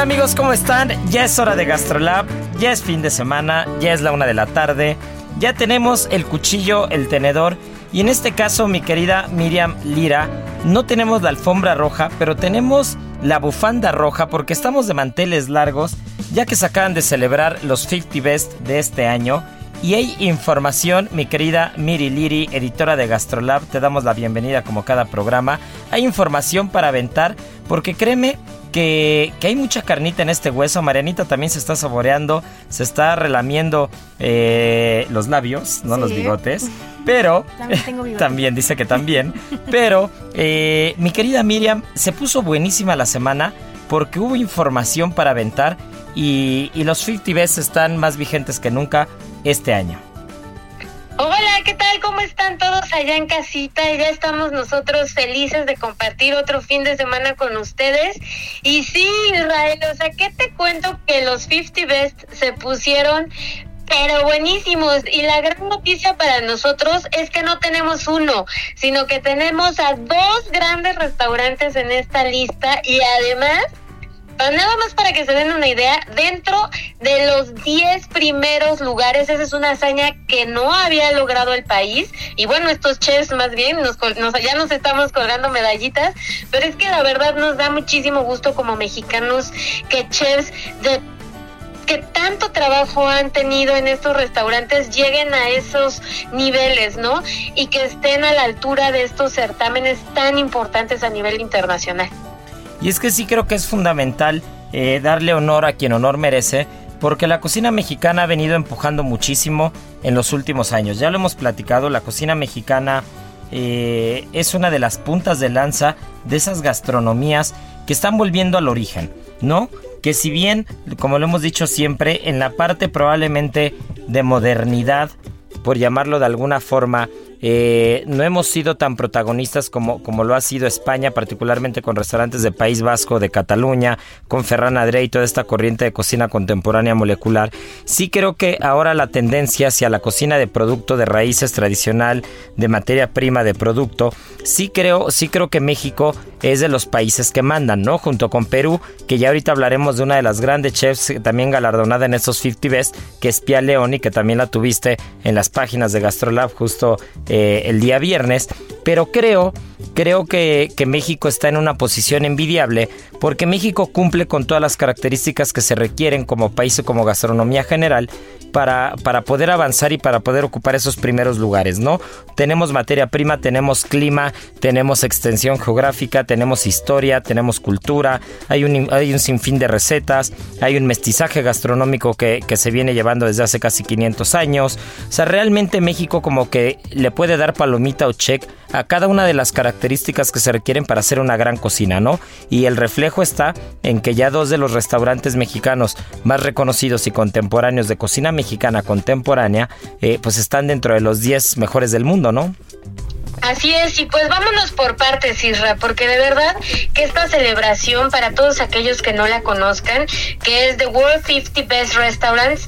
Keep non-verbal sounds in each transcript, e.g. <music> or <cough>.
Hola amigos, ¿cómo están? Ya es hora de GastroLab, ya es fin de semana, ya es la una de la tarde, ya tenemos el cuchillo, el tenedor y en este caso mi querida Miriam Lira, no tenemos la alfombra roja, pero tenemos la bufanda roja porque estamos de manteles largos ya que se acaban de celebrar los 50 Best de este año. Y hay información, mi querida Miri Liri, editora de GastroLab, te damos la bienvenida como cada programa. Hay información para aventar, porque créeme que, hay mucha carnita en este hueso. Marianita también se está saboreando, se está relamiendo eh, los labios, no los bigotes. Pero <laughs> también, dice que también. pero eh, mi querida Miriam se puso buenísima la semana porque hubo información para aventar y, y los 50 Best están más vigentes que nunca este año. Hola, ¿qué tal? ¿Cómo están todos allá en casita? Ya estamos nosotros felices de compartir otro fin de semana con ustedes. Y sí, Israel, o sea, ¿qué te cuento que los 50 Best se pusieron pero buenísimos. Y la gran noticia para nosotros es que no tenemos uno, sino que tenemos a dos grandes restaurantes en esta lista y además Nada más para que se den una idea, dentro de los 10 primeros lugares, esa es una hazaña que no había logrado el país. Y bueno, estos chefs más bien, nos, ya nos estamos colgando medallitas, pero es que la verdad nos da muchísimo gusto como mexicanos que chefs de que tanto trabajo han tenido en estos restaurantes lleguen a esos niveles, ¿no? Y que estén a la altura de estos certámenes tan importantes a nivel internacional. Y es que sí creo que es fundamental eh, darle honor a quien honor merece, porque la cocina mexicana ha venido empujando muchísimo en los últimos años. Ya lo hemos platicado, la cocina mexicana eh, es una de las puntas de lanza de esas gastronomías que están volviendo al origen, ¿no? Que si bien, como lo hemos dicho siempre, en la parte probablemente de modernidad, por llamarlo de alguna forma, eh, no hemos sido tan protagonistas como, como lo ha sido España, particularmente con restaurantes de País Vasco, de Cataluña, con Ferran Adrià y toda esta corriente de cocina contemporánea molecular. Sí creo que ahora la tendencia hacia la cocina de producto de raíces tradicional, de materia prima de producto, sí creo, sí creo que México es de los países que mandan, ¿no? Junto con Perú, que ya ahorita hablaremos de una de las grandes chefs también galardonada en estos 50 Best, que es Pia León y que también la tuviste en las páginas de Gastrolab justo eh, el día viernes, pero creo, creo que, México está en una posición envidiable porque México cumple con todas las características que se requieren como país y como gastronomía general para, para poder avanzar y para poder ocupar esos primeros lugares, ¿no? Tenemos materia prima, tenemos clima, tenemos extensión geográfica, tenemos historia, tenemos cultura, hay un, hay un sinfín de recetas, hay un mestizaje gastronómico que, que se viene llevando desde hace casi 500 años. O sea, realmente México como que le puede dar palomita o check a cada una de las características que se requieren para hacer una gran cocina, ¿no? Y el reflejo está en que ya dos de los restaurantes mexicanos más reconocidos y contemporáneos de cocina mexicana contemporánea, eh, pues están dentro de los 10 mejores del mundo, ¿no? Así es, y pues vámonos por partes, Isra, porque de verdad que esta celebración para todos aquellos que no la conozcan, que es The World 50 Best Restaurants,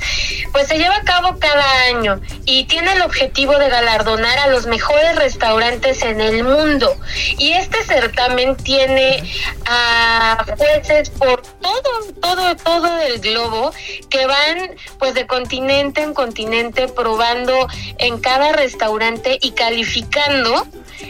pues se lleva a cabo cada año y tiene el objetivo de galardonar a los mejores restaurantes en el mundo. Y este certamen tiene a jueces por todo, todo, todo el globo que van pues de continente en continente probando en cada restaurante y calificando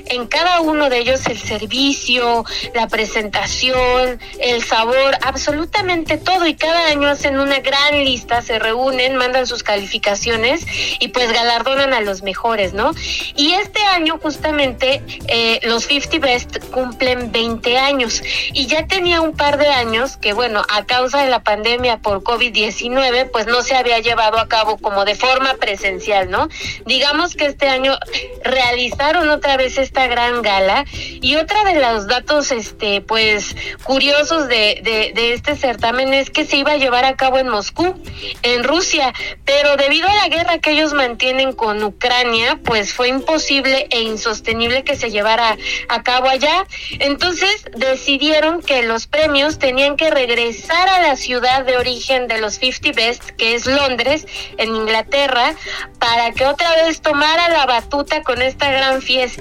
en cada uno de ellos el servicio, la presentación, el sabor, absolutamente todo. Y cada año hacen una gran lista, se reúnen, mandan sus calificaciones y pues galardonan a los mejores, ¿no? Y este año justamente eh, los 50 Best cumplen 20 años y ya tenía un par de años que bueno, a causa de la pandemia por COVID-19 pues no se había llevado a cabo como de forma presencial, ¿no? Digamos que este año realizaron otra vez esta gran gala. Y otra de los datos este pues curiosos de, de, este certamen es que se iba a llevar a cabo en Moscú en Rusia. Pero debido a la guerra que ellos mantienen con Ucrania pues fue imposible e insostenible que se llevara a cabo allá. Entonces decidieron que los premios tenían que regresar a la ciudad de origen de los 50 Best que es Londres en Inglaterra para que otra vez tomara la batuta con esta gran fiesta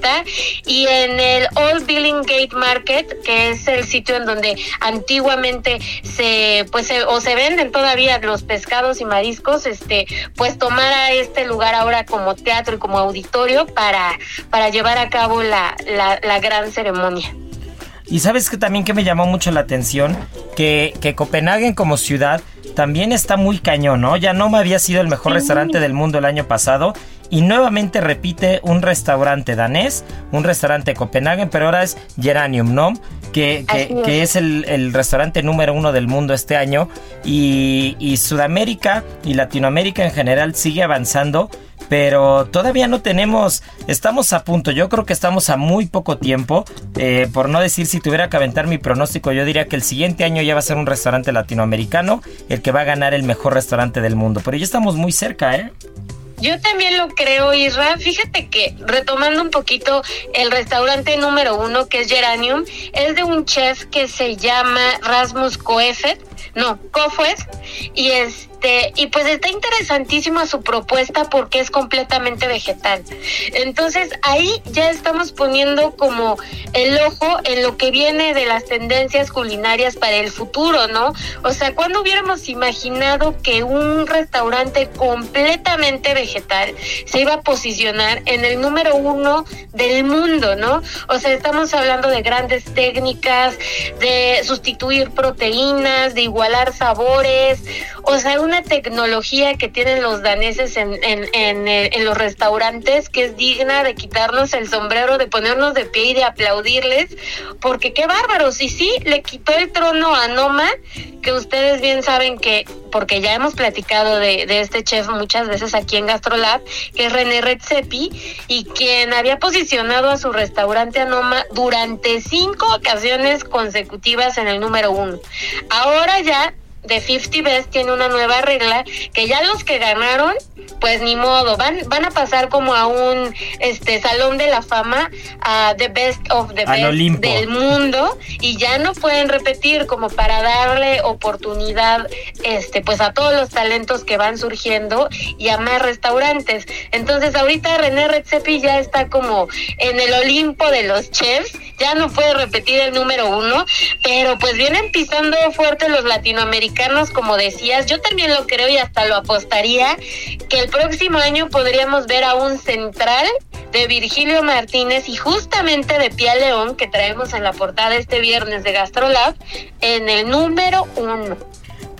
y en el Old Billing Gate Market, que es el sitio en donde antiguamente se pues o se venden todavía los pescados y mariscos, este pues tomar a este lugar ahora como teatro y como auditorio para para llevar a cabo la, la, la gran ceremonia. Y sabes que también que me llamó mucho la atención que, que Copenhague como ciudad también está muy cañón, ¿no? Ya no me había sido el mejor restaurante del mundo el año pasado y nuevamente repite un restaurante danés, un restaurante de Copenhague, pero ahora es Geranium, ¿no? Que, que, es el, restaurante número uno del mundo este año y, y Sudamérica y Latinoamérica en general sigue avanzando pero todavía no tenemos, estamos a punto, yo creo que estamos a muy poco tiempo, eh, por no decir si tuviera que aventar mi pronóstico, yo diría que el siguiente año ya va a ser un restaurante latinoamericano el que va a ganar el mejor restaurante del mundo, pero ya estamos muy cerca, ¿eh? Yo también lo creo, Isra. Fíjate que, retomando un poquito, el restaurante número uno, que es Geranium, es de un chef que se llama Rasmus Koefet, no, Kofues, y es este, y pues está interesantísima su propuesta porque es completamente vegetal. Entonces ahí ya estamos poniendo como el ojo en lo que viene de las tendencias culinarias para el futuro, ¿no? O sea, ¿cuándo hubiéramos imaginado que un restaurante completamente vegetal se iba a posicionar en el número uno del mundo, ¿no? O sea, estamos hablando de grandes técnicas, de sustituir proteínas, de igualar sabores, o sea, un una tecnología que tienen los daneses en, en, eh, en, los restaurantes que es digna de quitarnos el sombrero, de ponernos de pie y de aplaudirles, porque qué bárbaros. Y sí, le quitó el trono a Noma, que ustedes bien saben que, porque ya hemos platicado de, de este chef muchas veces aquí en Gastrolab, que es René Redzepi, y quien había posicionado a su restaurante Anoma durante cinco ocasiones consecutivas en el número uno. Ahora ya de 50 Best tiene una nueva regla que ya los que ganaron pues ni modo, van van a pasar como a un este salón de la fama a the best of the best del mundo y ya no pueden repetir como para darle oportunidad este pues a todos los talentos que van surgiendo y a más restaurantes. Entonces, ahorita René Redzepi ya está como en el Olimpo de los chefs, ya no puede repetir el número uno, pero pues vienen pisando fuerte los latinoamericanos, como decías, yo también lo creo y hasta lo apostaría que el próximo año podríamos ver a un central de Virgilio Martínez y justamente de Pia León, que traemos en la portada este viernes de Gastrolab, en el número uno.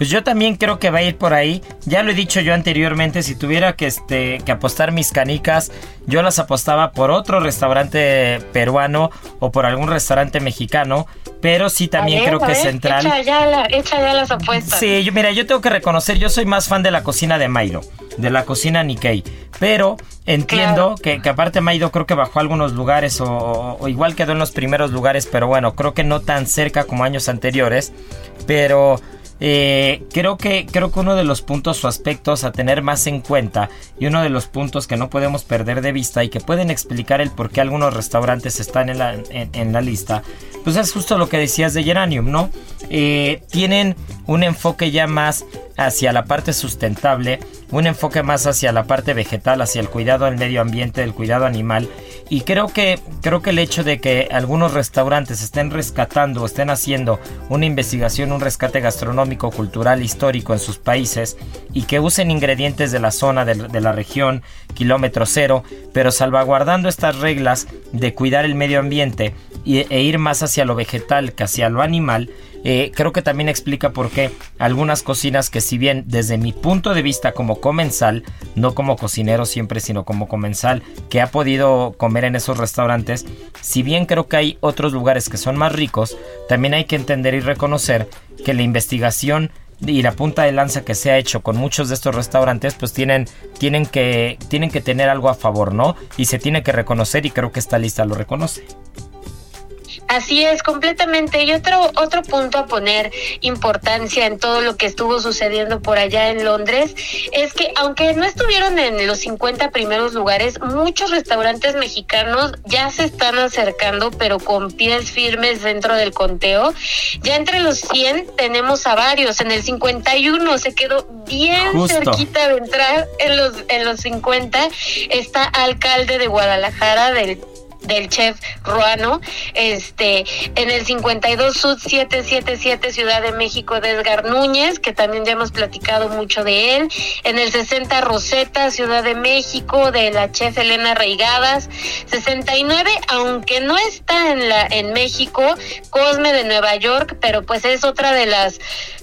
Pues yo también creo que va a ir por ahí. Ya lo he dicho yo anteriormente, si tuviera que, este, que apostar mis canicas, yo las apostaba por otro restaurante peruano o por algún restaurante mexicano pero sí también creo que es central. Echa ya, ya las apuestas. Sí, yo, mira, yo tengo que reconocer, yo soy más fan de la cocina de Mairo, de la cocina Nikkei, pero entiendo que, aparte Maido creo que bajó algunos lugares o, o, igual quedó en los primeros lugares, pero bueno, creo que no tan cerca como años anteriores, pero eh, creo, que, creo que uno de los puntos o aspectos a tener más en cuenta y uno de los puntos que no podemos perder de vista y que pueden explicar el por qué algunos restaurantes están en la, en, la lista, pues es justo lo que decías de Geranium, ¿no? Eh, tienen un enfoque ya más hacia la parte sustentable, un enfoque más hacia la parte vegetal, hacia el cuidado del medio ambiente, del cuidado animal. Y creo que, creo que el hecho de que algunos restaurantes estén rescatando o estén haciendo una investigación, un rescate gastronómico, cultural, histórico en sus países y que usen ingredientes de la zona, de, la región, kilómetro cero, pero salvaguardando estas reglas de cuidar el medio ambiente e ir más hacia lo vegetal que hacia lo animal, eh, creo que también explica por qué algunas cocinas que si bien desde mi punto de vista como comensal, no como cocinero siempre, sino como comensal que ha podido comer en esos restaurantes, si bien creo que hay otros lugares que son más ricos, también hay que entender y reconocer que la investigación y la punta de lanza que se ha hecho con muchos de estos restaurantes, pues tienen, tienen, que, tienen que tener algo a favor, ¿no? Y se tiene que reconocer y creo que esta lista lo reconoce. Así es, completamente. Y otro, otro punto a poner importancia en todo lo que estuvo sucediendo por allá en Londres es que aunque no estuvieron en los 50 primeros lugares, muchos restaurantes mexicanos ya se están acercando, pero con pies firmes dentro del conteo. Ya entre los 100 tenemos a varios. En el 51 se quedó bien cerquita de entrar en los, en los 50. Está alcalde de Guadalajara del del chef ruano. Este, en el 52 Sud 777 Ciudad de México de Edgar Núñez, que también ya hemos platicado mucho de él. En el 60 Rosetta Ciudad de México de la chef Elena Reigadas. 69, aunque no está en la en México, Cosme de Nueva York, pero pues es otra de las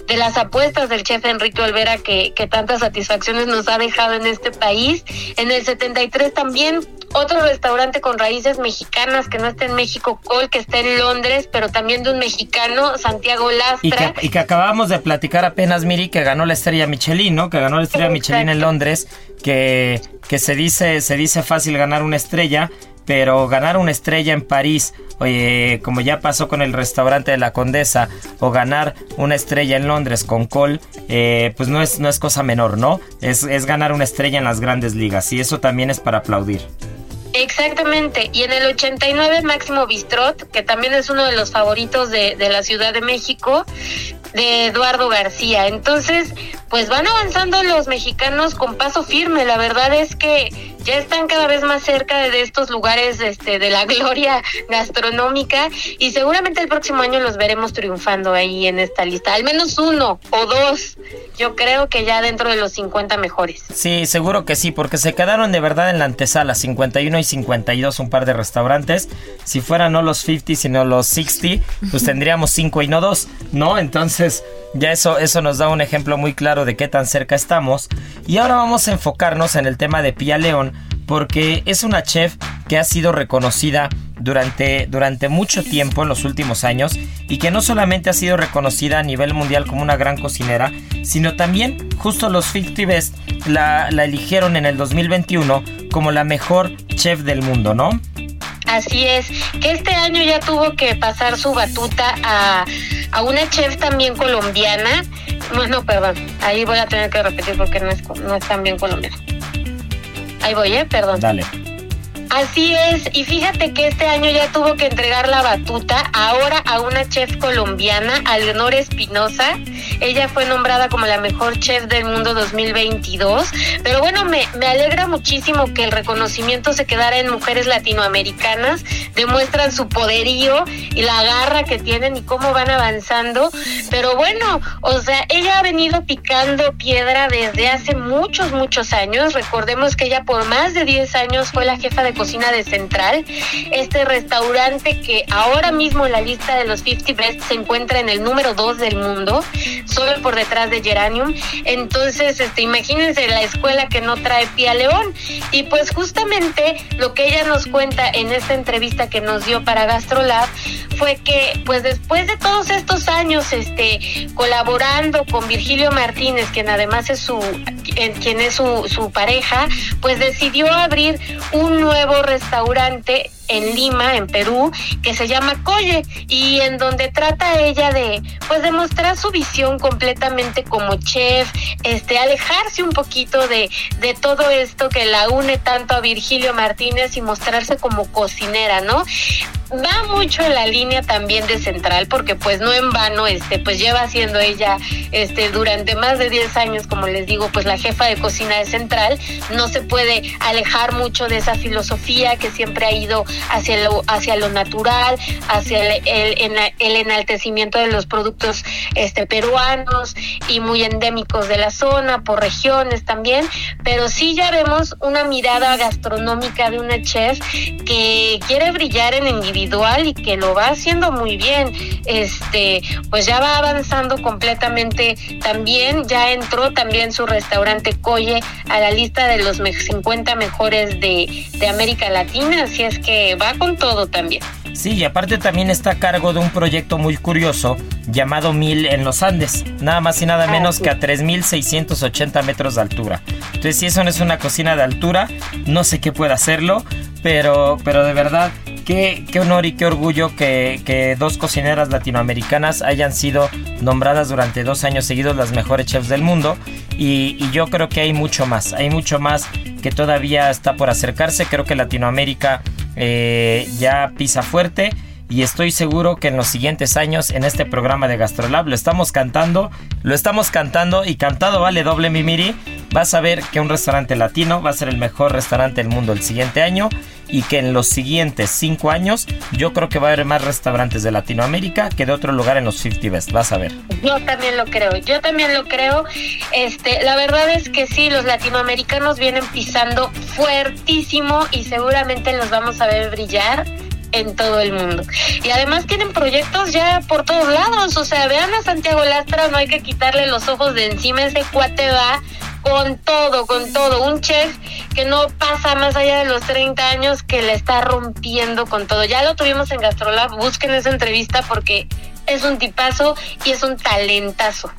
de las apuestas del chef Enrique Olvera que, que tantas satisfacciones nos ha dejado en este país. En el 73 también otro restaurante con raíces mexicanas que no está en México, Col, que está en Londres, pero también de un mexicano, Santiago Lastra. Y que, acabamos de platicar apenas, Miri, que ganó la estrella Michelin, ¿no? Que ganó la estrella Michelin en Londres, que, que se, dice, se dice fácil ganar una estrella, pero ganar una estrella en París, oye, como ya pasó con el restaurante de la Condesa, o ganar una estrella en Londres con Col, eh, pues no es, no es cosa menor, ¿no? Es, es ganar una estrella en las grandes ligas y eso también es para aplaudir. Exactamente, y en el 89 Máximo Bistrot, que también es uno de los favoritos de, de la Ciudad de México, de Eduardo García. Entonces, pues van avanzando los mexicanos con paso firme. La verdad es que ya están cada vez más cerca de estos lugares este, de la <laughs> gloria gastronómica y seguramente el próximo año los veremos triunfando ahí en esta lista. Al menos uno o dos, yo creo que ya dentro de los 50 mejores. Sí, seguro que sí, porque se quedaron de verdad en la antesala, 51 y 52 un par de restaurantes. Si fueran no los 50, sino los 60, pues <laughs> tendríamos 5 y no 2, ¿no? Entonces, ya eso, eso nos da un ejemplo muy claro de qué tan cerca estamos. Y ahora vamos a enfocarnos en el tema de Pia León, porque es una chef que ha sido reconocida durante, durante mucho tiempo en los últimos años y que no solamente ha sido reconocida a nivel mundial como una gran cocinera, sino también justo los 50 Best la, eligieron en el 2021 como la mejor chef del mundo, ¿no? Así es, que este año ya tuvo que pasar su batuta a, a una chef también colombiana. Bueno, perdón, ahí voy a tener que repetir porque no es, no es tan bien colombiana. Ahí voy, ¿eh? Perdón. Dale. Así es, y fíjate que este año ya tuvo que entregar la batuta ahora a una chef colombiana, Leonor Espinosa. Ella fue nombrada como la mejor chef del mundo 2022. Pero bueno, me, me alegra muchísimo que el reconocimiento se quedara en mujeres latinoamericanas. Demuestran su poderío y la garra que tienen y cómo van avanzando. Pero bueno, o sea, ella ha venido picando piedra desde hace muchos, muchos años. Recordemos que ella por más de 10 años fue la jefa de cocina de Central, este restaurante que ahora mismo en la lista de los 50 Best se encuentra en el número 2 del mundo, solo por detrás de Geranium. Entonces, este, imagínense la escuela que no trae pie a león. Y pues justamente lo que ella nos cuenta en esta entrevista que nos dio para GastroLab fue que, pues después de todos estos años, este, colaborando con Virgilio Martínez, quien además es su, quien es su, su pareja, pues decidió abrir un nuevo restaurante en Lima, en Perú, que se llama Colle y en donde trata ella de pues demostrar su visión completamente como chef, este alejarse un poquito de de todo esto que la une tanto a Virgilio Martínez y mostrarse como cocinera, ¿no? va mucho en la línea también de Central, porque pues no en vano, este, pues lleva siendo ella, este, durante más de 10 años, como les digo, pues la jefa de cocina de Central, no se puede alejar mucho de esa filosofía que siempre ha ido hacia lo, hacia lo natural, hacia el, el, enaltecimiento de los productos, este, peruanos y muy endémicos de la zona, por regiones también, pero sí ya vemos una mirada gastronómica de una chef que quiere brillar en individuo y que lo va haciendo muy bien. Este, pues ya va avanzando completamente también, ya entró también su restaurante Coye a la lista de los 50 mejores de, de América Latina, así es que va con todo también. Sí, y aparte también está a cargo de un proyecto muy curioso llamado Mil en los Andes, nada más y nada ah, menos que a 3.680 metros de altura. Entonces, si eso no es una cocina de altura, no sé qué puede hacerlo, pero, pero de verdad Qué, honor y qué orgullo que, dos cocineras latinoamericanas hayan sido nombradas durante dos años seguidos las mejores chefs del mundo. Y, yo creo que hay mucho más, hay mucho más que todavía está por acercarse. Creo que Latinoamérica eh, ya pisa fuerte y estoy seguro que en los siguientes años en este programa de Gastrolab lo estamos cantando, lo estamos cantando y cantado vale doble mi miri. Vas a ver que un restaurante latino va a ser el mejor restaurante del mundo el siguiente año y que en los siguientes 5 años yo creo que va a haber más restaurantes de Latinoamérica que de otro lugar en los 50 Best. Vas a ver. Yo también lo creo, yo también lo creo. Este, la verdad es que sí, los latinoamericanos vienen pisando fuertísimo y seguramente los vamos a ver brillar en todo el mundo. Y además tienen proyectos ya por todos lados. O sea, vean a Santiago Lastra, no hay que quitarle los ojos de encima. Ese cuate va con todo, con todo. Un chef que no pasa más allá de los 30 años, que le está rompiendo con todo. Ya lo tuvimos en Gastrolab, busquen esa entrevista porque es un tipazo y es un talentazo.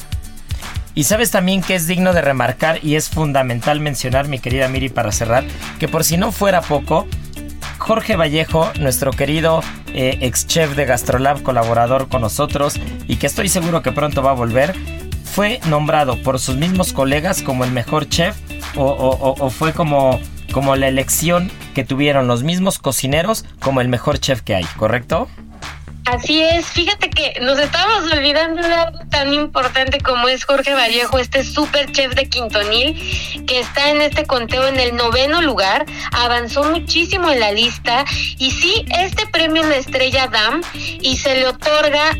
Y sabes también que es digno de remarcar y es fundamental mencionar, mi querida Miri, para cerrar, que por si no fuera poco, Jorge Vallejo, nuestro querido eh, ex chef de Gastrolab, colaborador con nosotros y que estoy seguro que pronto va a volver, fue nombrado por sus mismos colegas como el mejor chef o, fue como, como la elección que tuvieron los mismos cocineros como el mejor chef que hay, ¿correcto? Así es, fíjate que nos estamos olvidando de algo tan importante como es Jorge Vallejo, este super chef de Quintonil, que está en este conteo en el noveno lugar, avanzó muchísimo en la lista y sí, este premio la estrella DAM y se le otorga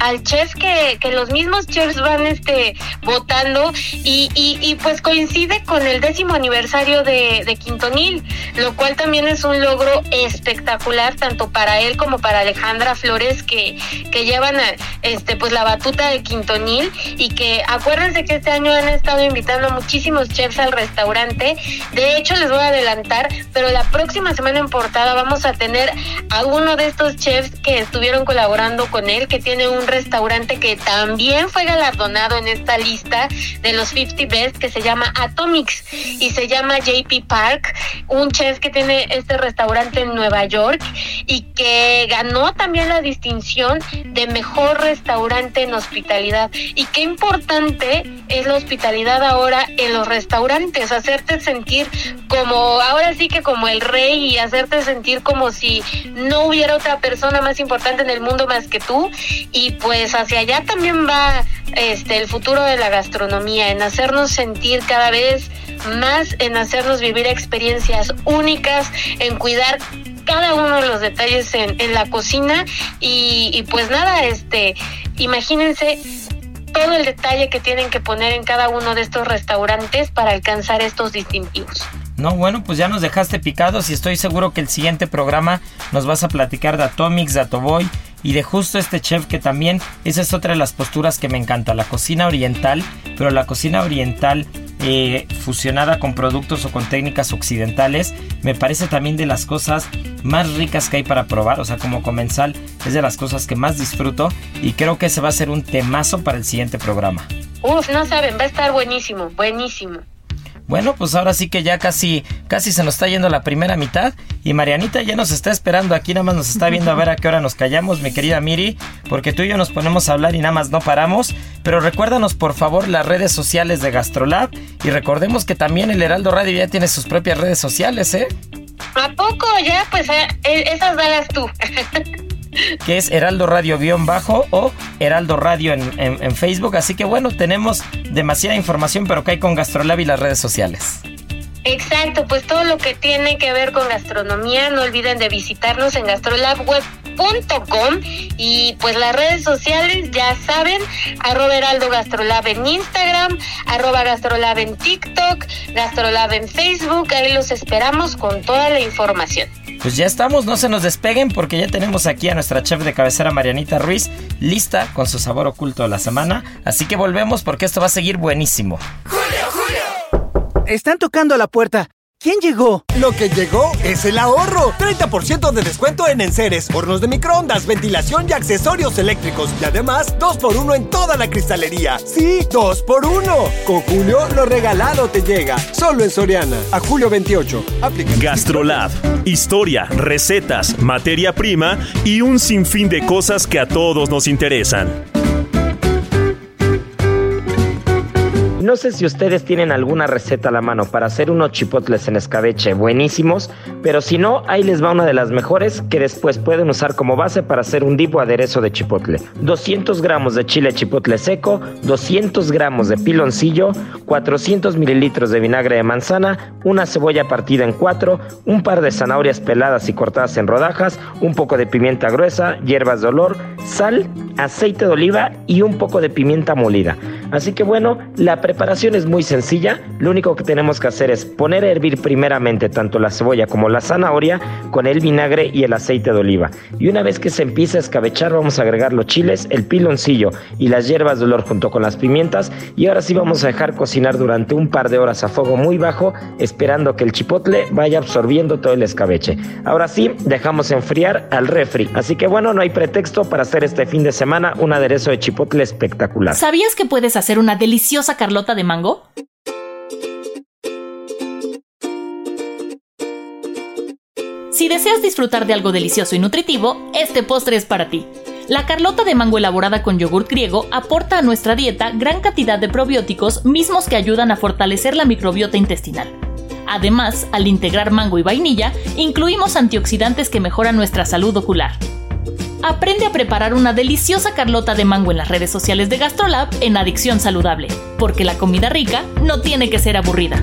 al chef que, los mismos chefs van este, votando y, y, pues coincide con el décimo aniversario de, de Quintonil, lo cual también es un logro espectacular tanto para él como para Alejandra Flores que, llevan este pues la batuta de Quintonil y que acuérdense que este año han estado invitando muchísimos chefs al restaurante. De hecho, les voy a adelantar, pero la próxima semana en portada vamos a tener a uno de estos chefs que estuvieron colaborando con él, que tiene un restaurante que también fue galardonado en esta lista de los 50 Best, que se llama Atomics y se llama JP Park, un chef que tiene este restaurante en Nueva York y que ganó también la distinción de mejor restaurante en hospitalidad. Y qué importante es la hospitalidad ahora en los restaurantes, hacerte sentir como, ahora sí que como el rey y hacerte sentir como si no hubiera otra persona más importante en el mundo más que tú. Y pues hacia allá también va este el futuro de la gastronomía, en hacernos sentir cada vez más, en hacernos vivir experiencias únicas, en cuidar cada uno de los detalles en, la cocina y, pues nada, este, imagínense todo el detalle que tienen que poner en cada uno de estos restaurantes para alcanzar estos distintivos. No, bueno, pues ya nos dejaste picados y estoy seguro que el siguiente programa nos vas a platicar de Atomics, de Atoboy y de justo este chef que también, esa es otra de las posturas que me encanta, la cocina oriental, pero la cocina oriental eh, fusionada con productos o con técnicas occidentales, me parece también de las cosas más ricas que hay para probar. O sea, como comensal es de las cosas que más disfruto y creo que ese va a ser un temazo para el siguiente programa. Uf, no saben, va a estar buenísimo, buenísimo. Bueno, pues ahora sí que ya casi, casi se nos está yendo la primera mitad y Marianita ya nos está esperando aquí, nada más nos está viendo a ver a qué hora nos callamos, mi querida Miri, porque tú y yo nos ponemos a hablar y nada más no paramos. Pero recuérdanos por favor las redes sociales de Gastrolab y recordemos que también el Heraldo Radio ya tiene sus propias redes sociales, ¿eh? ¿A poco ya? Pues eh, esas dalas tú. <laughs> que es Heraldo Radio-bajo o Heraldo Radio en, Facebook. Así que bueno, tenemos demasiada información, pero ¿qué hay con Gastrolab y las redes sociales? Exacto, pues todo lo que tiene que ver con gastronomía, no olviden de visitarnos en gastrolabweb.com y pues las redes sociales ya saben, arroba heraldo gastrolab en Instagram, arroba gastrolab en TikTok, gastrolab en Facebook, ahí los esperamos con toda la información. Pues ya estamos, no se nos despeguen porque ya tenemos aquí a nuestra chef de cabecera Marianita Ruiz lista con su sabor oculto de la semana. Así que volvemos porque esto va a seguir buenísimo. ¡Julio, Julio! Están tocando a la puerta. ¿Quién llegó? Lo que llegó es el ahorro. 30% de descuento en enseres, hornos de microondas, ventilación y accesorios eléctricos. Y además, 2x1 en toda la cristalería. Sí, 2x1. Con Julio, lo regalado te llega. Solo en Soriana. A julio 28. Aplica. Gastrolab. Historia, recetas, materia prima y un sinfín de cosas que a todos nos interesan. No sé si ustedes tienen alguna receta a la mano para hacer unos chipotles en escabeche buenísimos, pero si no, ahí les va una de las mejores que después pueden usar como base para hacer un dip o aderezo de chipotle. 200 gramos de chile chipotle seco, 200 gramos de piloncillo, 400 mililitros de vinagre de manzana, una cebolla partida en cuatro, un par de zanahorias peladas y cortadas en rodajas, un poco de pimienta gruesa, hierbas de olor, sal, aceite de oliva y un poco de pimienta molida. Así que bueno, la preparación preparación es muy sencilla, lo único que tenemos que hacer es poner a hervir primeramente tanto la cebolla como la zanahoria con el vinagre y el aceite de oliva. Y una vez que se empiece a escabechar vamos a agregar los chiles, el piloncillo y las hierbas de olor junto con las pimientas y ahora sí vamos a dejar cocinar durante un par de horas a fuego muy bajo esperando que el chipotle vaya absorbiendo todo el escabeche. Ahora sí, dejamos enfriar al refri. Así que bueno, no hay pretexto para hacer este fin de semana un aderezo de chipotle espectacular. ¿Sabías que puedes hacer una deliciosa Carlota de mango? Si deseas disfrutar de algo delicioso y nutritivo, este postre es para ti. La carlota de mango elaborada con yogur griego aporta a nuestra dieta gran cantidad de probióticos mismos que ayudan a fortalecer la microbiota intestinal. Además, al integrar mango y vainilla, incluimos antioxidantes que mejoran nuestra salud ocular. Aprende a preparar una deliciosa carlota de mango en las redes sociales de GastroLab en Adicción Saludable, porque la comida rica no tiene que ser aburrida.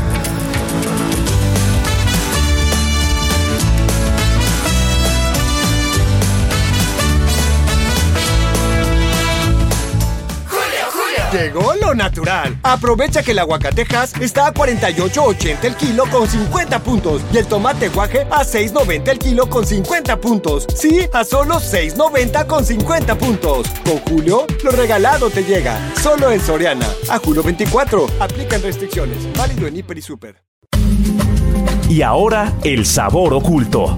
Llegó lo natural. Aprovecha que el aguacatejas está a 48.80 el kilo con 50 puntos y el tomate guaje a 6.90 el kilo con 50 puntos. Sí, a solo 6.90 con 50 puntos. Con Julio, lo regalado te llega. Solo en Soriana. A Julio 24. Aplican restricciones. Válido en Hiper y Super. Y ahora, el sabor oculto.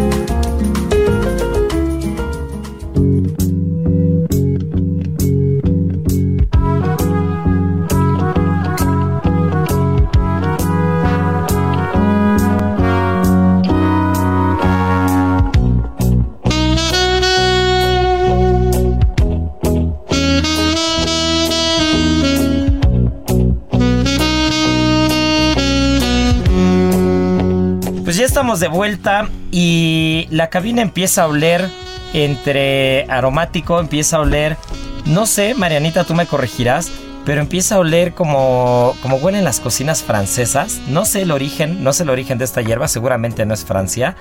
de vuelta y la cabina empieza a oler entre aromático, empieza a oler, no sé, Marianita, tú me corregirás, pero empieza a oler como, como huelen las cocinas francesas. No sé el origen, no sé el origen de esta hierba, seguramente no es Francia,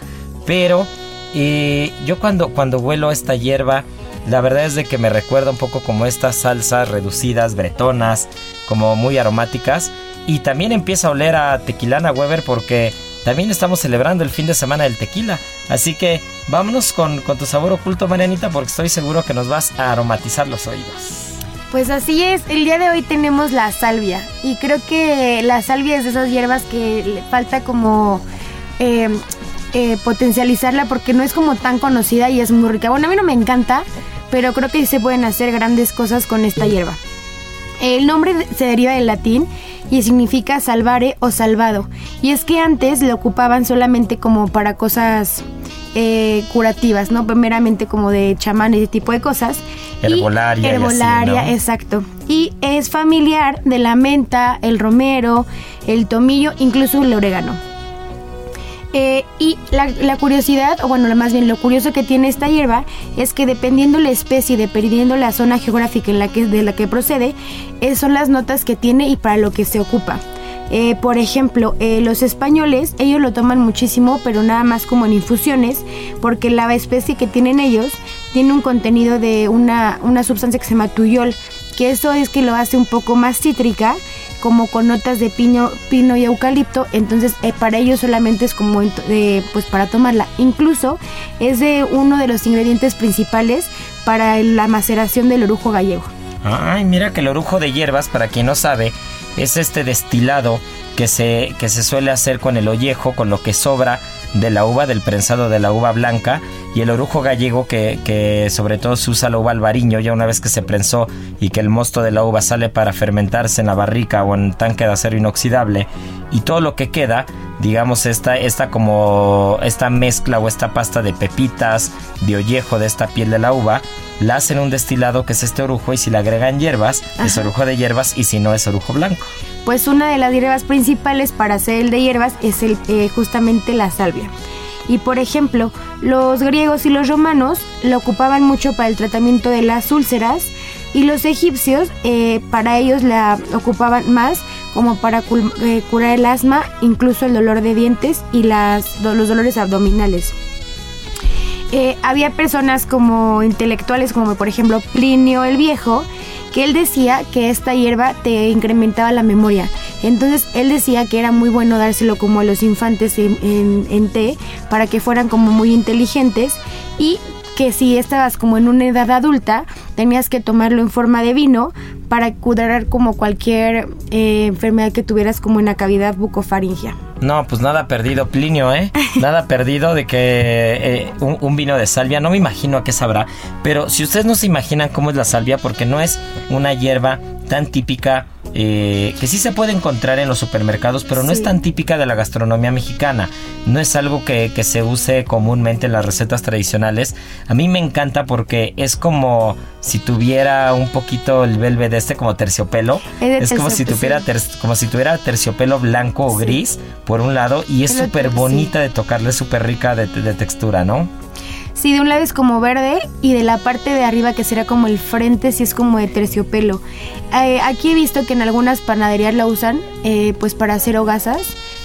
pero eh, yo cuando, cuando huelo esta hierba, la verdad es de que me recuerda un poco como estas salsas reducidas, bretonas, como muy aromáticas. Y también empieza a oler a tequilana Weber porque también estamos celebrando el fin de semana del tequila. Así que vámonos con, con tu sabor oculto, Marianita, porque estoy seguro que nos vas a aromatizar los oídos. Pues así es, el día de hoy tenemos la salvia y creo que la salvia es de esas hierbas que le falta como eh, eh, potencializarla porque no es como tan conocida y es muy rica. Bueno, a mí no me encanta, pero creo que se pueden hacer grandes cosas con esta hierba. El nombre se deriva del latín y significa salvare o salvado. Y es que antes lo ocupaban solamente como para cosas eh, curativas, ¿no? Meramente como de chamán, ese tipo de cosas. Y Herbolaria y así, herbolaria, ¿no? exacto. Y es familiar de la menta, el romero, el tomillo, incluso el orégano. Eh, y la, la curiosidad, o bueno, más bien lo curioso que tiene esta hierba es que dependiendo la especie, dependiendo la zona geográfica en la que, de la que procede, eh, son las notas que tiene y para lo que se ocupa. Eh, por ejemplo, eh, los españoles, ellos lo toman muchísimo, pero nada más como en infusiones, porque la especie que tienen ellos tiene un contenido de una, una sustancia que se llama tuyol, que eso es que lo hace un poco más cítrica, como con notas de pino, pino y eucalipto, entonces eh, para ellos solamente es como pues para tomarla. Incluso es de uno de los ingredientes principales para la maceración del orujo gallego. Ay, mira que el orujo de hierbas, para quien no sabe, es este destilado que se, que se suele hacer con el ollejo, con lo que sobra de la uva, del prensado de la uva blanca, y el orujo gallego que, que sobre todo se usa la uva albariño, ya una vez que se prensó y que el mosto de la uva sale para fermentarse en la barrica o en tanque de acero inoxidable, y todo lo que queda, digamos, esta, esta como esta mezcla o esta pasta de pepitas, de ollejo de esta piel de la uva, la hacen un destilado que es este orujo y si le agregan hierbas, es orujo de hierbas y si no es orujo blanco. Pues una de las hierbas principales para hacer el de hierbas es el, eh, justamente la salvia. Y por ejemplo, los griegos y los romanos lo ocupaban mucho para el tratamiento de las úlceras y los egipcios eh, para ellos la ocupaban más como para cul- eh, curar el asma, incluso el dolor de dientes y las, do- los dolores abdominales. Eh, había personas como intelectuales, como por ejemplo Plinio el Viejo, que él decía que esta hierba te incrementaba la memoria. Entonces él decía que era muy bueno dárselo como a los infantes en, en- en té para que fueran como muy inteligentes y que si estabas como en una edad adulta tenías que tomarlo en forma de vino para curar como cualquier eh, enfermedad que tuvieras como en la cavidad bucofaringea. No, pues nada perdido, Plinio, ¿eh? <laughs> Nada perdido de que eh, un, un vino de salvia, no me imagino a qué sabrá, pero si ustedes no se imaginan cómo es la salvia, porque no es una hierba tan típica eh, que sí se puede encontrar en los supermercados, pero no es tan típica de la gastronomía mexicana. No es algo que, se use comúnmente en las recetas tradicionales. A mí me encanta porque es como si tuviera un poquito el velvet este como terciopelo. Es, como si tuviera como si tuviera terciopelo blanco o gris por un lado y es súper bonita de tocarle, súper rica de, de textura, ¿no? Sí, de un lado es como verde y de la parte de arriba que será como el frente sí es como de terciopelo. Eh, aquí he visto que en algunas panaderías lo usan eh, pues para hacer hogazas,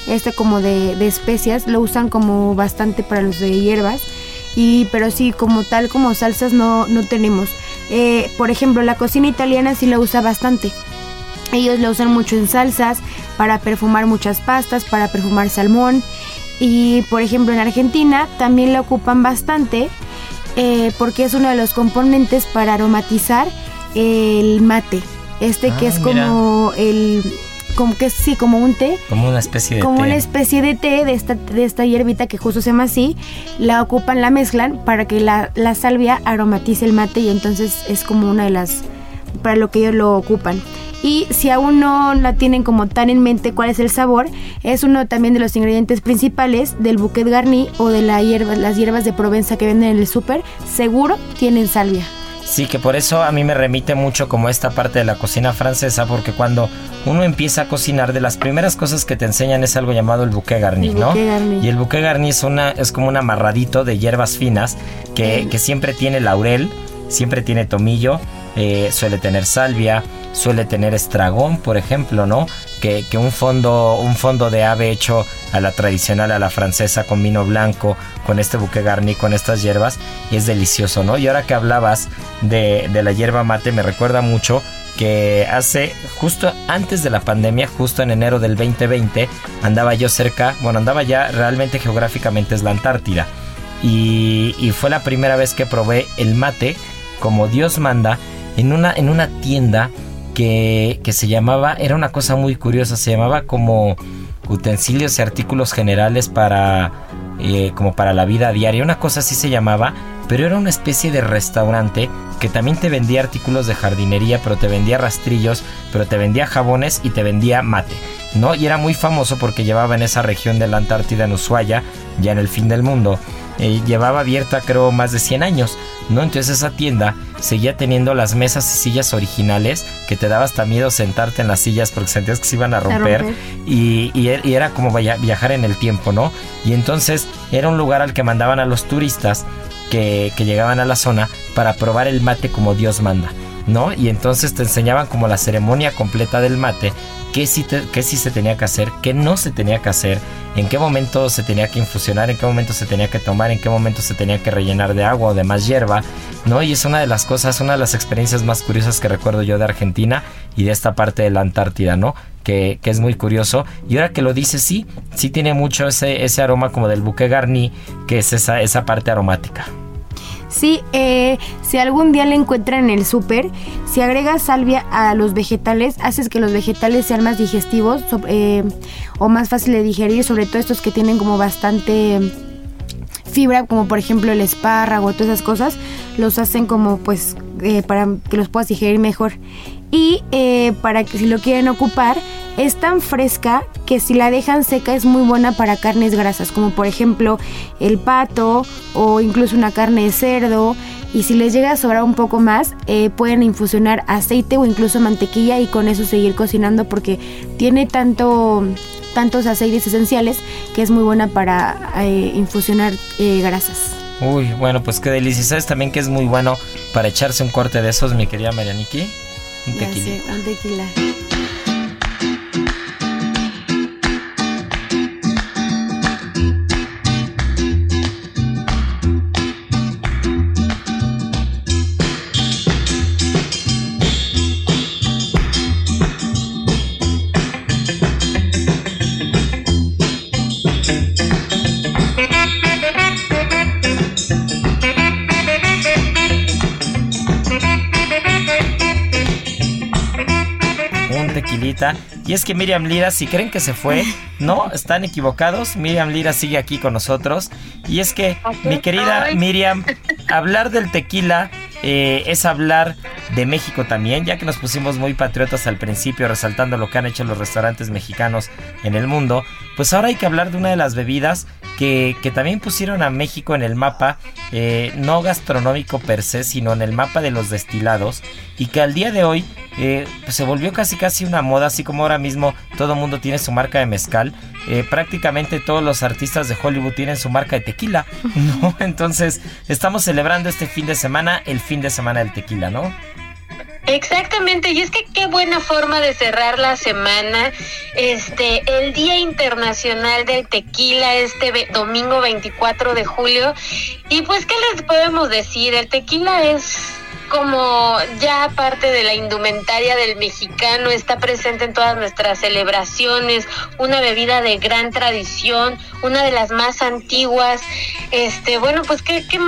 este como de, especias, lo usan como bastante para los de hierbas. Y, pero sí, como tal, como salsas no, no tenemos. Eh, por ejemplo, la cocina italiana sí la usa bastante. Ellos la usan mucho en salsas, para perfumar muchas pastas, para perfumar salmón. Y por ejemplo en Argentina también la ocupan bastante eh, porque es uno de los componentes para aromatizar el mate. Este que ah, es como el como que sí, como un té. Como una especie de como una especie de té de esta, de esta hierbita que justo se llama así. La ocupan, la mezclan para que la, la salvia aromatice el mate y entonces es como una de las para lo que ellos lo ocupan. Y si aún no la tienen como tan en mente cuál es el sabor, es uno también de los ingredientes principales del bouquet garni o de la hierba, las hierbas de Provenza que venden en el súper. Seguro tienen salvia. Sí, que por eso a mí me remite mucho como esta parte de la cocina francesa, porque cuando uno empieza a cocinar, de las primeras cosas que te enseñan es algo llamado el bouquet garni, ¿no? Y el bouquet garni es, una, es como un amarradito de hierbas finas que, que siempre tiene laurel, siempre tiene tomillo, eh, suele tener salvia, suele tener estragón, por ejemplo, ¿no? Que, un, fondo, un fondo de ave hecho a la tradicional, a la francesa, con vino blanco, con este buque garni, con estas hierbas, es delicioso, ¿no? Y ahora que hablabas de, de la hierba mate, me recuerda mucho que hace justo antes de la pandemia, justo en enero del 2020, andaba yo cerca, bueno, andaba ya realmente geográficamente es la Antártida. Y, y, fue la primera vez que probé el mate como Dios manda en una, en una tienda que, que se llamaba, era una cosa muy curiosa, se llamaba como utensilios y artículos generales para eh, como para la vida diaria, una cosa así se llamaba, pero era una especie de restaurante que también te vendía artículos de jardinería, pero te vendía rastrillos, pero te vendía jabones y te vendía mate, ¿no? Y era muy famoso porque llevaba en esa región de la Antártida, en Ushuaia, ya en el fin del mundo, eh, llevaba abierta creo más de 100 años, ¿no? Entonces esa tienda seguía teniendo las mesas y sillas originales que te daba hasta miedo sentarte en las sillas porque sentías que se iban a romper, Y, er, y, era como viajar en el tiempo, ¿no? Y entonces era un lugar al que mandaban a los turistas que, que llegaban a la zona para probar el mate como Dios manda. ¿No? Y entonces te enseñaban como la ceremonia completa del mate, qué sí, qué sí se tenía que hacer, qué no se tenía que hacer, en qué momento se tenía que infusionar, en qué momento se tenía que tomar, en qué momento se tenía que rellenar de agua o de más hierba, ¿no? Y es una de las cosas, una de las experiencias más curiosas que recuerdo yo de Argentina y de esta parte de la Antártida, ¿no? Que, que, es muy curioso. Y ahora que lo dices, sí, sí tiene mucho ese, ese aroma como del buque garni, que es esa, esa parte aromática. Sí, eh, si algún día le encuentran en el súper, si agregas salvia a los vegetales, haces que los vegetales sean más digestivos eh, o más fácil de digerir, sobre todo estos que tienen como bastante fibra, como por ejemplo el espárrago, todas esas cosas, los hacen como pues eh, para que los puedas digerir mejor. Y para que si lo quieren ocupar, es tan fresca que si la dejan seca es muy buena para carnes grasas, como por ejemplo el pato o incluso una carne de cerdo. Y si les llega a sobrar un poco más, eh, pueden infusionar aceite o incluso mantequilla y con eso seguir cocinando porque tiene tanto tantos aceites esenciales que es muy buena para eh, infusionar eh, grasas. Uy, bueno, pues qué delicioso. ¿Sabes también que es muy bueno para echarse un corte de esos, mi querida Marianiki? Un un tequila. Y es que Miriam Lira, si creen que se fue, <laughs> no, están equivocados. Miriam Lira sigue aquí con nosotros. Y es que, mi querida Miriam, <laughs> hablar del tequila eh, es hablar de México también, ya que nos pusimos muy patriotas al principio resaltando lo que han hecho los restaurantes mexicanos en el mundo, pues ahora hay que hablar de una de las bebidas que, también pusieron a México en el mapa, eh, no gastronómico per se, sino en el mapa de los destilados, y que al día de hoy eh, pues se volvió casi casi una moda, así como ahora mismo todo el mundo tiene su marca de mezcal, eh, prácticamente todos los artistas de Hollywood tienen su marca de tequila, ¿no? <laughs> Entonces estamos celebrando este fin de semana, el fin de semana del tequila, ¿no? Exactamente, y es que qué buena forma de cerrar la semana. Este, el Día Internacional del Tequila, este domingo 24 de julio. Y pues, ¿qué les podemos decir? El tequila es como ya parte de la indumentaria del mexicano, está presente en todas nuestras celebraciones, una bebida de gran tradición, una de las más antiguas. Este, bueno, pues ¿qué, qué,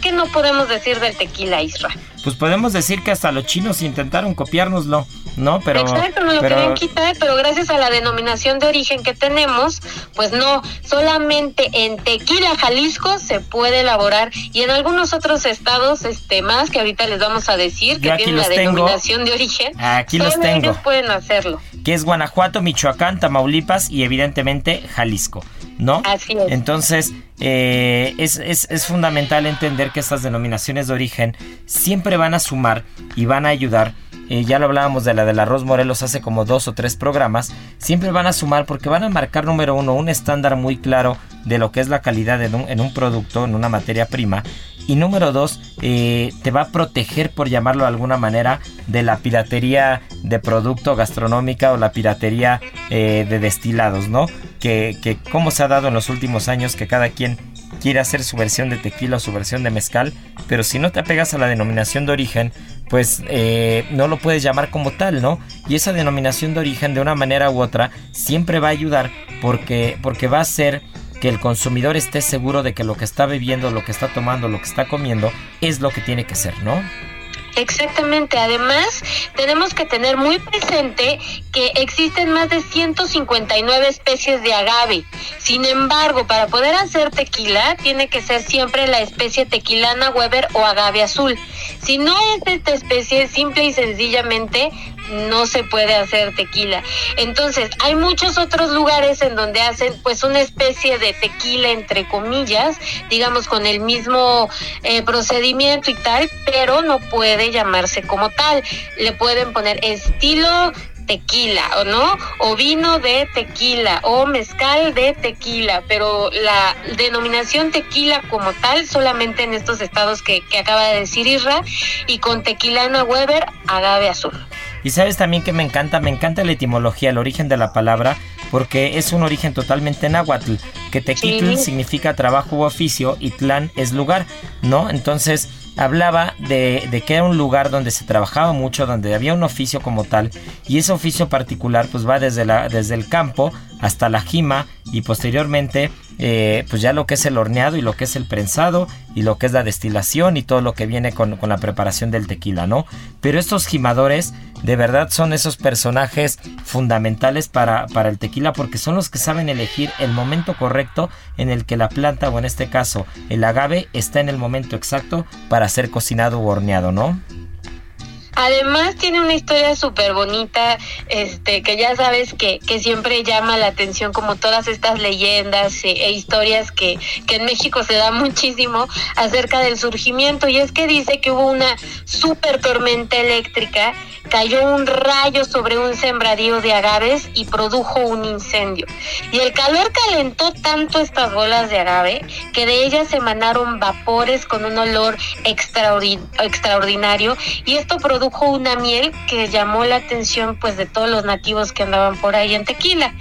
qué, no podemos decir del tequila, Isra? Pues podemos decir que hasta los chinos intentaron copiárnoslo. ¿no? Pero, Exacto, lo querían quitar, pero gracias a la denominación de origen que tenemos, pues no, solamente en Tequila, Jalisco se puede elaborar y en algunos otros estados este más que ahorita les vamos a decir que tienen la denominación de origen. Aquí los tengo. Ellos pueden hacerlo. Que es Guanajuato, Michoacán, Tamaulipas y evidentemente Jalisco, ¿no? Así es. Entonces, eh, es, es, es fundamental entender que estas denominaciones de origen siempre van a sumar y van a ayudar ya lo hablábamos de la del arroz Morelos hace como dos o tres programas, siempre van a sumar porque van a marcar número uno un estándar muy claro de lo que es la calidad en un, en un producto, en una materia prima. Y número dos, eh, te va a proteger, por llamarlo de alguna manera, de la piratería de producto gastronómica o la piratería eh, de destilados, ¿no? Que, que como se ha dado en los últimos años que cada quien quiere hacer su versión de tequila o su versión de mezcal, pero si no te apegas a la denominación de origen, pues eh, no lo puedes llamar como tal, ¿no? Y esa denominación de origen, de una manera u otra, siempre va a ayudar porque, porque va a hacer que el consumidor esté seguro de que lo que está bebiendo, lo que está tomando, lo que está comiendo, es lo que tiene que ser, ¿no? Exactamente. Además, tenemos que tener muy presente que existen más de 159 especies de agave. Sin embargo, para poder hacer tequila, tiene que ser siempre la especie tequilana Weber o agave azul. Si no es de esta especie, simple y sencillamente no se puede hacer tequila. Entonces, hay muchos otros lugares en donde hacen pues una especie de tequila entre comillas, digamos con el mismo eh, procedimiento y tal, pero no puede llamarse como tal. Le pueden poner estilo tequila, ¿o no? O vino de tequila, o mezcal de tequila, pero la denominación tequila como tal solamente en estos estados que, que acaba de decir Isra, y con tequilana Weber, agave azul. Y sabes también que me encanta, me encanta la etimología, el origen de la palabra, porque es un origen totalmente náhuatl, que tequitl significa trabajo u oficio y tlán es lugar, ¿no? Entonces hablaba de, de, que era un lugar donde se trabajaba mucho, donde había un oficio como tal, y ese oficio particular pues va desde, la, desde el campo hasta la jima y posteriormente eh, pues ya lo que es el horneado y lo que es el prensado y lo que es la destilación y todo lo que viene con, con la preparación del tequila, ¿no? Pero estos jimadores de verdad son esos personajes fundamentales para, para el tequila porque son los que saben elegir el momento correcto en el que la planta o en este caso el agave está en el momento exacto para ser cocinado u horneado, ¿no? Además tiene una historia súper bonita, este, que ya sabes que, que siempre llama la atención como todas estas leyendas e, e historias que, que en México se da muchísimo acerca del surgimiento. Y es que dice que hubo una súper tormenta eléctrica, cayó un rayo sobre un sembradío de agaves y produjo un incendio. Y el calor calentó tanto estas bolas de agave que de ellas emanaron vapores con un olor extraordinario y esto produjo una miel que llamó la atención pues de todos los nativos que andaban por ahí en Tequila.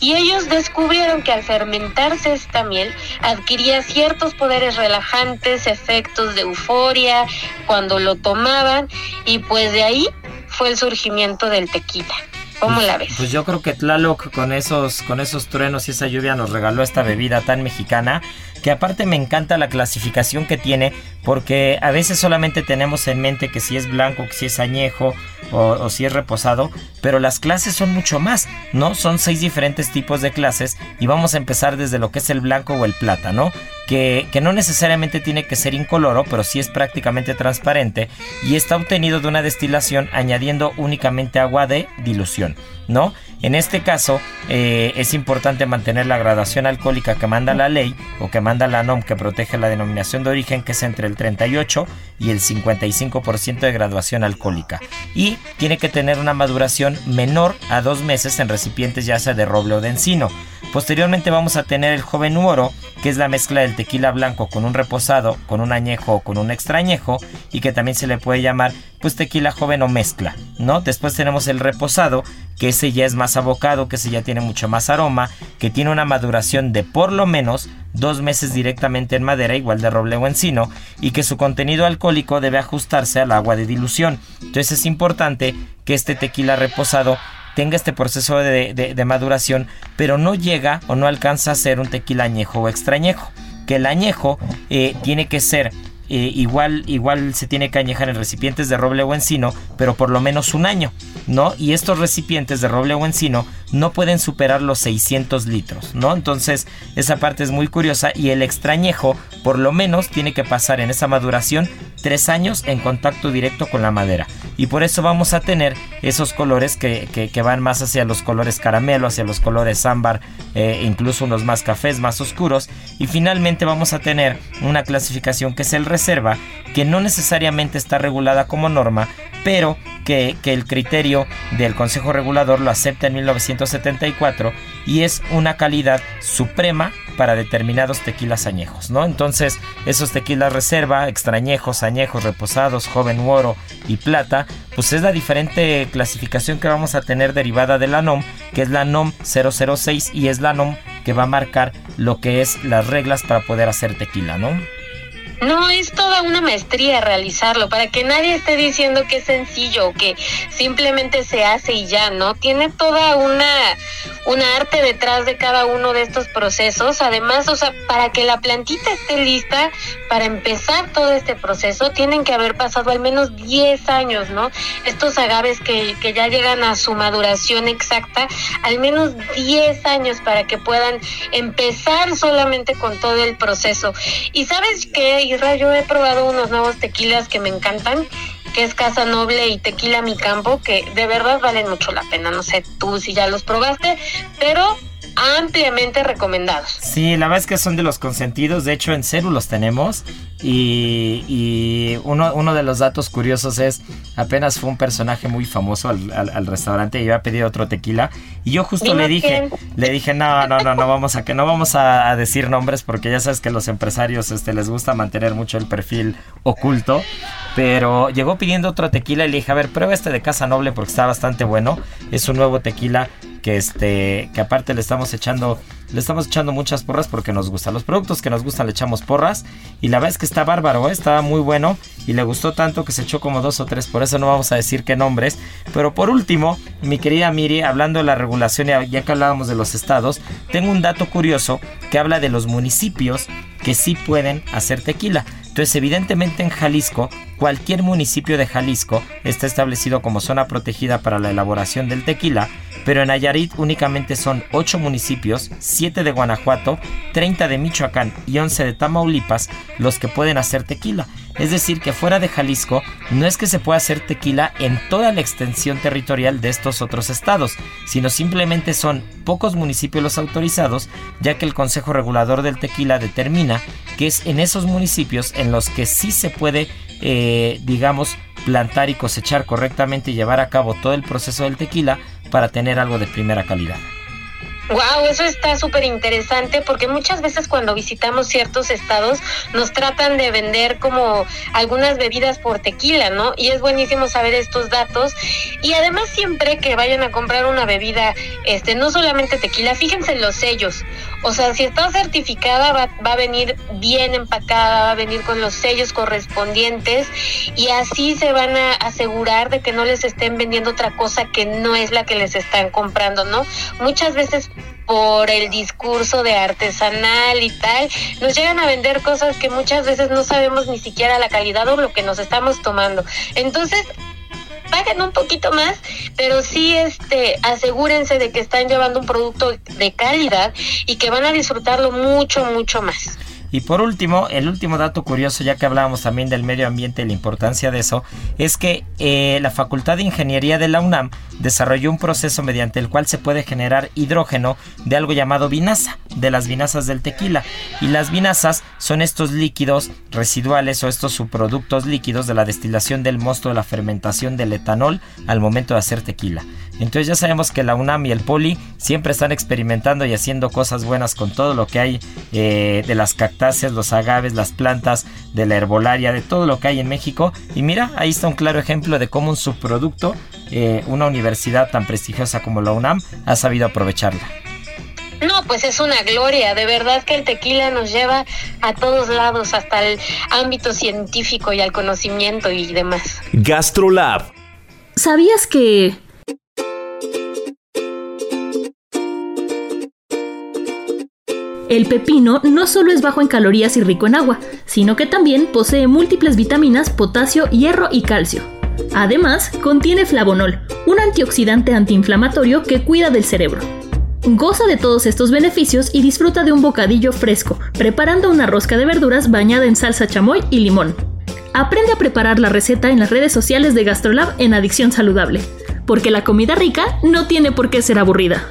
Y ellos descubrieron que al fermentarse esta miel adquiría ciertos poderes relajantes, efectos de euforia cuando lo tomaban y pues de ahí fue el surgimiento del tequila. ¿Cómo pues, la ves? Pues yo creo que Tlaloc con esos, con esos truenos y esa lluvia nos regaló esta bebida tan mexicana que aparte me encanta la clasificación que tiene porque a veces solamente tenemos en mente que si es blanco, que si es añejo o, si es reposado, pero las clases son mucho más, ¿no? Son seis diferentes tipos de clases y vamos a empezar desde lo que es el blanco o el plata, ¿no? que, que, no necesariamente tiene que ser incoloro, pero sí es prácticamente transparente y está obtenido de una destilación añadiendo únicamente agua de dilución, ¿no? En este caso, eh, es importante mantener la graduación alcohólica que manda la ley o que manda la NOM que protege la denominación de origen, que es entre el 38 y el 55% de graduación alcohólica. Y tiene que tener una maduración menor a dos meses en recipientes ya sea de roble o de encino. Posteriormente vamos a tener el joven oro, que es la mezcla del tequila blanco con un reposado, con un añejo o con un extrañejo, y que también se le puede llamar pues tequila joven o mezcla, ¿no? Después tenemos el reposado, que ese ya es más abocado, que ese ya tiene mucho más aroma, que tiene una maduración de por lo menos dos meses directamente en madera, igual de roble o encino, y que su contenido alcohólico debe ajustarse al agua de dilución. Entonces es importante que este tequila reposado tenga este proceso de, maduración, pero no llega o no alcanza a ser un tequila añejo o extrañejo. Que el añejo eh, tiene que ser eh, igual, igual se tiene que añejar en recipientes de roble o encino, pero por lo menos un año, ¿no? Y estos recipientes de roble o encino no pueden superar los 600 litros, ¿no? Entonces, esa parte es muy curiosa y el extrañejo, por lo menos, tiene que pasar en esa maduración tres años en contacto directo con la madera. Y por eso vamos a tener esos colores que, van más hacia los colores caramelo, hacia los colores ámbar, eh, incluso unos más cafés, más oscuros. Y finalmente vamos a tener una clasificación que es el reserva, que no necesariamente está regulada como norma, pero que, el criterio del Consejo Regulador lo acepta en 1974 y es una calidad suprema para determinados tequilas añejos, ¿no? Entonces, esos tequilas reserva, extrañejos, añejos, reposados, joven oro y plata, pues es la diferente clasificación que vamos a tener derivada de la NOM, que es la NOM 006 y es la NOM que va a marcar lo que es las reglas para poder hacer tequila, ¿no? No es toda una maestría realizarlo, para que nadie esté diciendo que es sencillo que simplemente se hace y ya, ¿no? Tiene toda una, una arte detrás de cada uno de estos procesos. Además, o sea, para que la plantita esté lista para empezar todo este proceso, tienen que haber pasado al menos 10 años, ¿no? Estos agaves que, que ya llegan a su maduración exacta, al menos 10 años para que puedan empezar solamente con todo el proceso. Y sabes yo he probado unos nuevos tequilas que me encantan, que es Casa Noble y Tequila Mi Campo, que de verdad valen mucho la pena. No sé tú si ya los probaste, pero ampliamente recomendados. Sí, la verdad es que son de los consentidos, de hecho en Ceru los tenemos y, uno, uno, de los datos curiosos es, apenas fue un personaje muy famoso al, restaurante y iba a pedir otro tequila. Y yo justo le dije, le dije, no, no, no, no vamos a que no vamos a, decir nombres porque ya sabes que los empresarios este, les gusta mantener mucho el perfil oculto, pero llegó pidiendo otro tequila y le dije, a ver, prueba este de Casa Noble porque está bastante bueno, es un nuevo tequila que este que aparte le estamos echando le estamos echando muchas porras porque nos gustan los productos que nos gustan le echamos porras. Y la verdad es que está bárbaro ¿eh? estaba muy bueno y le gustó tanto que se echó como dos o tres por eso no vamos a decir qué nombres. Pero por último mi querida Miri hablando de la regulación ya que hablábamos de los estados tengo un dato curioso que habla de los municipios que sí pueden hacer tequila. Entonces, evidentemente en Jalisco, cualquier municipio de Jalisco está establecido como zona protegida para la elaboración del tequila, pero en Nayarit únicamente son 8 municipios, 7 de Guanajuato, 30 de Michoacán y 11 de Tamaulipas los que pueden hacer tequila. Es decir, que fuera de Jalisco no es que se pueda hacer tequila en toda la extensión territorial de estos otros estados, sino simplemente son pocos municipios los autorizados, ya que el Consejo Regulador del Tequila determina que es en esos municipios en los que sí se puede, eh, digamos, plantar y cosechar correctamente y llevar a cabo todo el proceso del tequila para tener algo de primera calidad. Wow, eso está súper interesante porque muchas veces cuando visitamos ciertos estados nos tratan de vender como algunas bebidas por tequila, ¿no? Y es buenísimo saber estos datos. Y además siempre que vayan a comprar una bebida, este, no solamente tequila, fíjense en los sellos. O sea, si está certificada va, va a venir bien empacada, va a venir con los sellos correspondientes y así se van a asegurar de que no les estén vendiendo otra cosa que no es la que les están comprando, ¿no? Muchas veces por el discurso de artesanal y tal, nos llegan a vender cosas que muchas veces no sabemos ni siquiera la calidad o lo que nos estamos tomando. Entonces, paguen un poquito más, pero sí este asegúrense de que están llevando un producto de calidad y que van a disfrutarlo mucho mucho más. Y por último, el último dato curioso, ya que hablábamos también del medio ambiente y la importancia de eso, es que eh, la Facultad de Ingeniería de la UNAM desarrolló un proceso mediante el cual se puede generar hidrógeno de algo llamado vinaza, de las vinazas del tequila. Y las vinazas son estos líquidos residuales o estos subproductos líquidos de la destilación del mosto de la fermentación del etanol al momento de hacer tequila. Entonces ya sabemos que la UNAM y el Poli siempre están experimentando y haciendo cosas buenas con todo lo que hay eh, de las cactáceas, los agaves, las plantas, de la herbolaria, de todo lo que hay en México. Y mira, ahí está un claro ejemplo de cómo un subproducto, eh, una universidad tan prestigiosa como la UNAM, ha sabido aprovecharla. No, pues es una gloria, de verdad que el tequila nos lleva a todos lados, hasta el ámbito científico y al conocimiento y demás. GastroLab. ¿Sabías que El pepino no solo es bajo en calorías y rico en agua, sino que también posee múltiples vitaminas, potasio, hierro y calcio. Además, contiene flavonol, un antioxidante antiinflamatorio que cuida del cerebro. Goza de todos estos beneficios y disfruta de un bocadillo fresco, preparando una rosca de verduras bañada en salsa chamoy y limón. Aprende a preparar la receta en las redes sociales de GastroLab en Adicción Saludable, porque la comida rica no tiene por qué ser aburrida.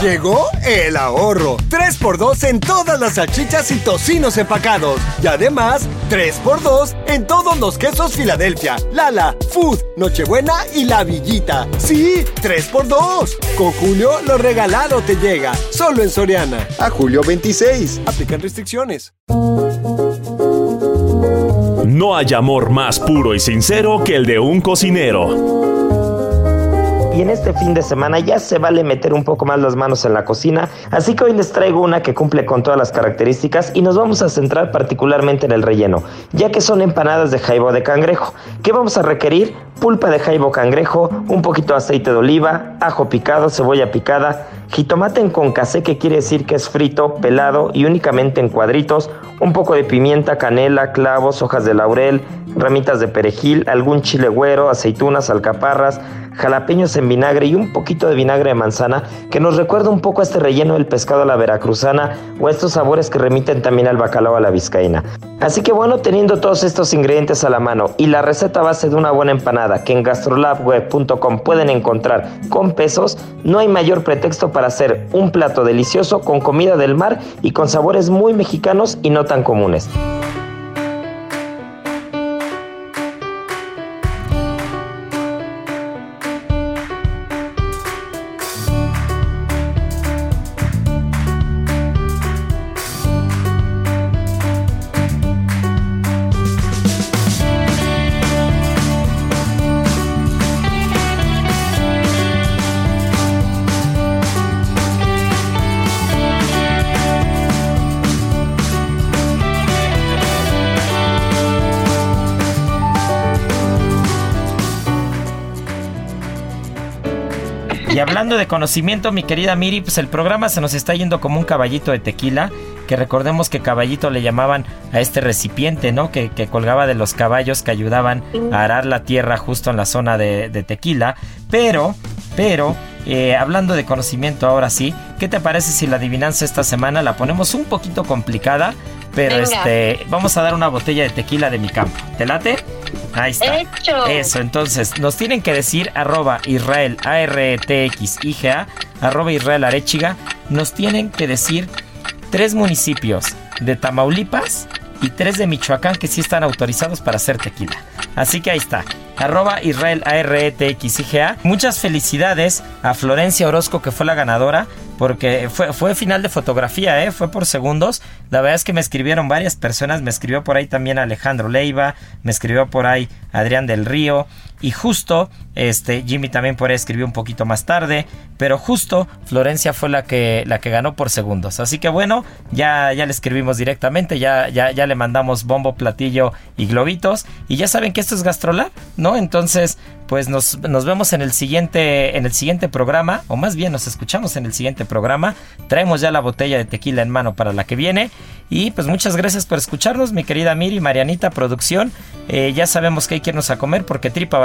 Llegó el ahorro. 3x2 en todas las salchichas y tocinos empacados. Y además, 3x2 en todos los quesos Filadelfia, Lala, Food, Nochebuena y La Villita. Sí, 3x2. Con Julio lo regalado te llega. Solo en Soriana. A julio 26. Aplican restricciones. No hay amor más puro y sincero que el de un cocinero. En este fin de semana ya se vale meter un poco más las manos en la cocina, así que hoy les traigo una que cumple con todas las características y nos vamos a centrar particularmente en el relleno, ya que son empanadas de jaibo de cangrejo. ¿Qué vamos a requerir? Pulpa de jaibo cangrejo, un poquito de aceite de oliva, ajo picado, cebolla picada, jitomate en concasé que quiere decir que es frito, pelado y únicamente en cuadritos, un poco de pimienta, canela, clavos, hojas de laurel, ramitas de perejil, algún chile güero, aceitunas, alcaparras, jalapeños en vinagre y un poquito de vinagre de manzana que nos recuerda un poco a este relleno del pescado a la veracruzana o estos sabores que remiten también al bacalao a la vizcaína. Así que bueno, teniendo todos estos ingredientes a la mano y la receta base de una buena empanada que en gastrolabweb.com pueden encontrar con pesos, no hay mayor pretexto para hacer un plato delicioso con comida del mar y con sabores muy mexicanos y no tan comunes. Hablando de conocimiento, mi querida Miri, pues el programa se nos está yendo como un caballito de tequila, que recordemos que caballito le llamaban a este recipiente, ¿no? Que, colgaba de los caballos que ayudaban a arar la tierra justo en la zona de, de tequila. Pero, pero, eh, hablando de conocimiento ahora sí, ¿qué te parece si la adivinanza esta semana la ponemos un poquito complicada? Pero este, vamos a dar una botella de tequila de mi campo. ¿Te late? Ahí está. Eso, entonces, nos tienen que decir arroba Israel A-R-E-T-X-I-G-A, arroba Israel Arechiga. Nos tienen que decir tres municipios de Tamaulipas y tres de Michoacán que sí están autorizados para hacer tequila. Así que ahí está. Arroba Israel A-R-E-T-X-I-G-A. Muchas felicidades a Florencia Orozco que fue la ganadora porque fue, fue final de fotografía, ¿eh? fue por segundos. La verdad es que me escribieron varias personas, me escribió por ahí también Alejandro Leiva, me escribió por ahí Adrián del Río, y justo, este, Jimmy también por ahí escribió un poquito más tarde, pero justo Florencia fue la que, la que ganó por segundos. Así que bueno, ya, ya le escribimos directamente, ya, ya, ya le mandamos bombo, platillo y globitos. Y ya saben que esto es Gastrolab, ¿no? Entonces, pues nos, nos, vemos en el siguiente en el siguiente programa o más bien nos escuchamos en el siguiente programa traemos ya la botella de tequila en mano para la que viene y pues muchas gracias por escucharnos mi querida Miri Marianita producción eh, ya sabemos que hay que irnos a comer porque tripa